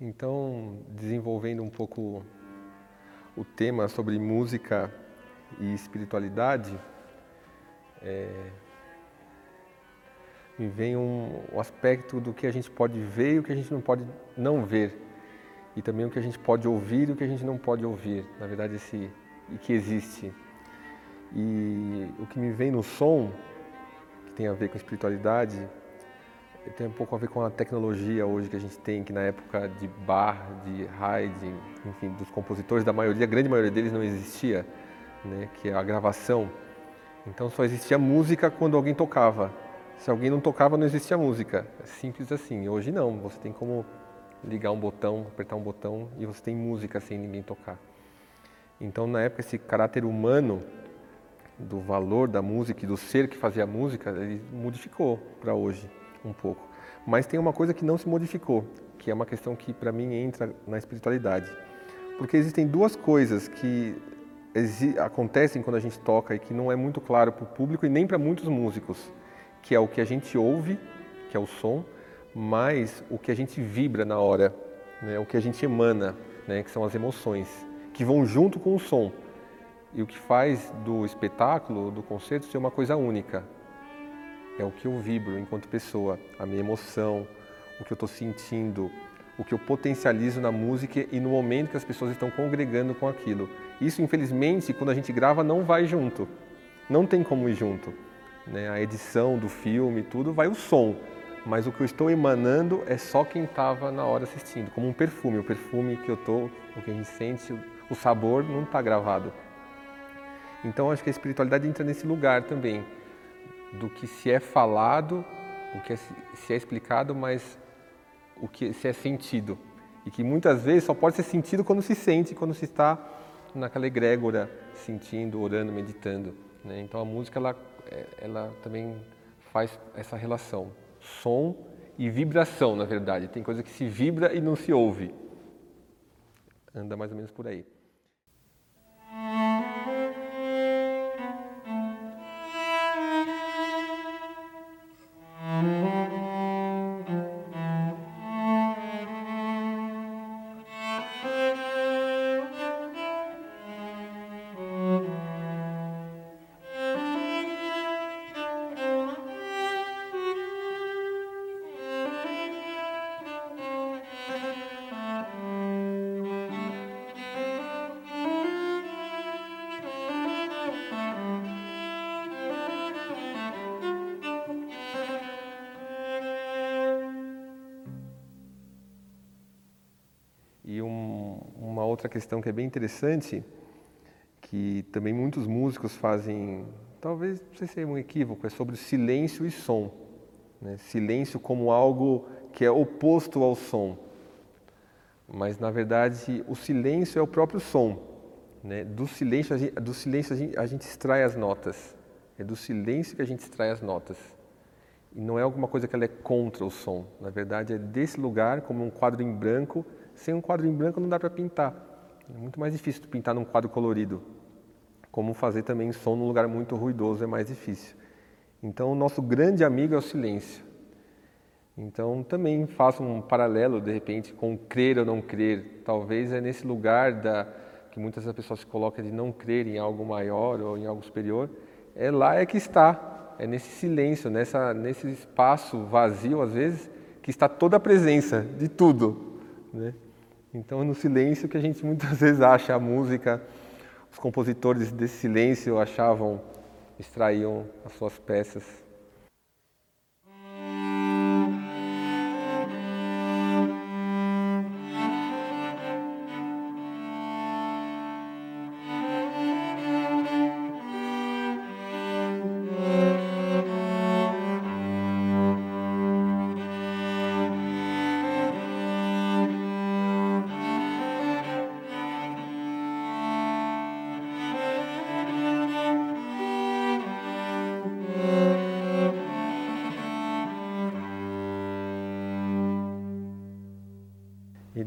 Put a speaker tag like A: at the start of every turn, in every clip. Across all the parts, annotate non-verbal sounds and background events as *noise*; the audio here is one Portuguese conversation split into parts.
A: Então, desenvolvendo um pouco o tema sobre música e espiritualidade, é, me vem um, um aspecto do que a gente pode ver e o que a gente não pode não ver. E também o que a gente pode ouvir e o que a gente não pode ouvir. Na verdade, esse e que existe. E o que me vem no som, que tem a ver com espiritualidade, tem um pouco a ver com a tecnologia hoje que a gente tem, que na época de Bach, de Haydn, enfim, dos compositores, da maioria, a grande maioria deles não existia, né, que é a gravação. Então só existia música quando alguém tocava. Se alguém não tocava, não existia música. É simples assim. Hoje não, você tem como ligar um botão, apertar um botão e você tem música sem ninguém tocar. Então na época esse caráter humano do valor da música e do ser que fazia a música, ele modificou para hoje um pouco. Mas tem uma coisa que não se modificou, que é uma questão que para mim entra na espiritualidade. Porque existem duas coisas que acontecem quando a gente toca e que não é muito claro para o público e nem para muitos músicos, que é o que a gente ouve, que é o som, mais o que a gente vibra na hora, né? o que a gente emana, né? que são as emoções, que vão junto com o som. E o que faz do espetáculo, do concerto, ser uma coisa única é o que eu vibro enquanto pessoa, a minha emoção, o que eu estou sentindo, o que eu potencializo na música e no momento que as pessoas estão congregando com aquilo. Isso, infelizmente, quando a gente grava, não vai junto. Não tem como ir junto. Né? A edição do filme, tudo, vai o som. Mas o que eu estou emanando é só quem estava na hora assistindo, como um perfume. O perfume que eu estou, o que a gente sente, o sabor não está gravado. Então, acho que a espiritualidade entra nesse lugar também do que se é falado, o que é, se é explicado, mas o que se é sentido. E que muitas vezes só pode ser sentido quando se sente, quando se está naquela egrégora, sentindo, orando, meditando. Né? Então a música ela, é, ela também faz essa relação, som e vibração, na verdade. Tem coisa que se vibra e não se ouve. Anda mais ou menos por aí. Outra questão que é bem interessante, que também muitos músicos fazem, talvez não sei se é um equívoco, é sobre silêncio e som. Né? Silêncio como algo que é oposto ao som. Mas na verdade o silêncio é o próprio som. Né? Do silêncio, a gente, do silêncio a gente, a gente extrai as notas. É do silêncio que a gente extrai as notas. E não é alguma coisa que ela é contra o som. Na verdade, é desse lugar, como um quadro em branco. Sem um quadro em branco não dá para pintar. É muito mais difícil pintar num quadro colorido. Como fazer também som num lugar muito ruidoso é mais difícil. Então, o nosso grande amigo é o silêncio. Então, também faço um paralelo, de repente, com crer ou não crer. Talvez é nesse lugar da, que muitas das pessoas se colocam de não crer em algo maior ou em algo superior. É lá é que está, é nesse silêncio, nessa, nesse espaço vazio, às vezes, que está toda a presença de tudo. Né? Então, no silêncio que a gente muitas *laughs* vezes acha a música, os compositores desse silêncio achavam, extraíam as suas peças.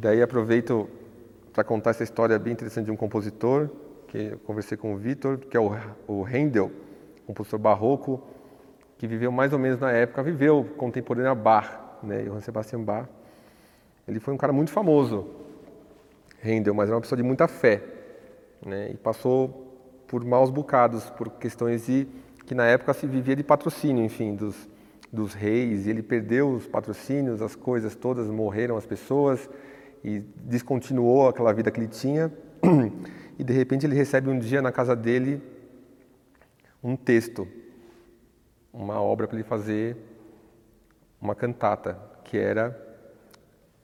A: Daí aproveito para contar essa história bem interessante de um compositor, que eu conversei com o Vitor, que é o, o Handel, compositor barroco, que viveu mais ou menos na época, viveu contemporâneo a Bach, né, Johann Sebastian Bach. Ele foi um cara muito famoso, Handel, mas era uma pessoa de muita fé, né? E passou por maus bocados, por questões de que na época se vivia de patrocínio, enfim, dos, dos reis. E ele perdeu os patrocínios, as coisas todas, morreram as pessoas e descontinuou aquela vida que ele tinha. *clears throat* E de repente ele recebe um dia na casa dele um texto, uma obra para ele fazer uma cantata, que era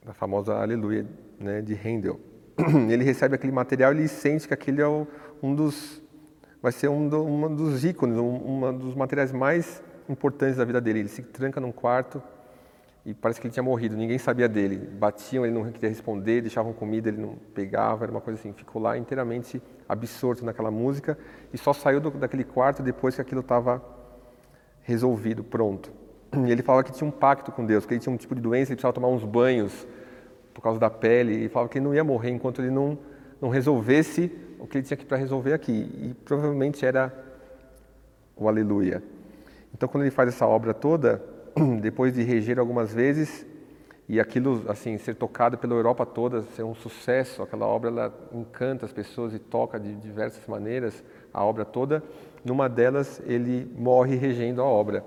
A: a famosa Aleluia né, de Handel. *clears throat* Ele recebe aquele material e ele sente que aquele é um dos vai ser um, do, um dos ícones, um, um dos materiais mais importantes da vida dele. Ele se tranca num quarto e parece que ele tinha morrido, ninguém sabia dele. Batiam, ele não queria responder, deixavam comida, ele não pegava, era uma coisa assim. Ficou lá inteiramente absorto naquela música e só saiu do, daquele quarto depois que aquilo estava resolvido, pronto. E ele falava que tinha um pacto com Deus, que ele tinha um tipo de doença, ele precisava tomar uns banhos por causa da pele, e falava que ele não ia morrer enquanto ele não, não resolvesse o que ele tinha para resolver aqui. E provavelmente era o Aleluia. Então, quando ele faz essa obra toda, *clears throat* depois de reger algumas vezes e aquilo assim ser tocado pela Europa toda, ser um sucesso, aquela obra ela encanta as pessoas e toca de diversas maneiras a obra toda. Numa delas ele morre regendo a obra,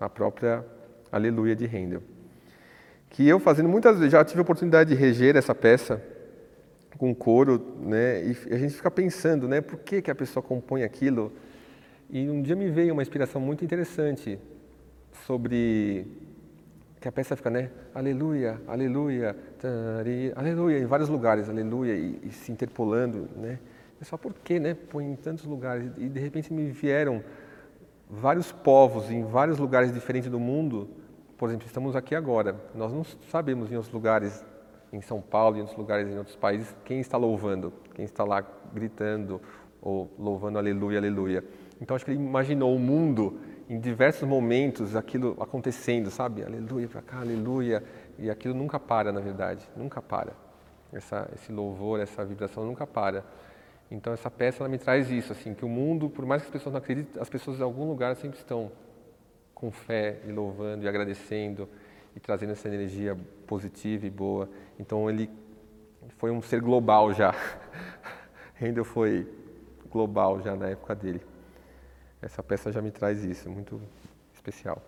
A: a própria Aleluia de Handel. Que eu fazendo muitas vezes já tive a oportunidade de reger essa peça com coro, né? E a gente fica pensando, né? Por que que a pessoa compõe aquilo? E um dia me veio uma inspiração muito interessante sobre que a peça fica, né? Aleluia, aleluia, tari, aleluia, em vários lugares, aleluia, e, e, se interpolando, né? É só por que, né? Põe em tantos lugares. E de repente me vieram vários povos em vários lugares diferentes do mundo. Por exemplo, estamos aqui agora. Nós não sabemos em outros lugares, em São Paulo, em outros lugares, em outros países, quem está louvando, quem está lá gritando ou louvando aleluia, aleluia. Então acho que ele imaginou o mundo em diversos momentos aquilo acontecendo, sabe? Aleluia para cá, aleluia. E aquilo nunca para, na verdade, nunca para. Essa, esse louvor, essa vibração nunca para. Então essa peça ela me traz isso, assim, que o mundo, por mais que as pessoas não acreditem, as pessoas em algum lugar sempre estão com fé e louvando e agradecendo e trazendo essa energia positiva e boa. Então ele foi um ser global já. *laughs* Handel foi global já na época dele. Essa peça já me traz isso, muito especial.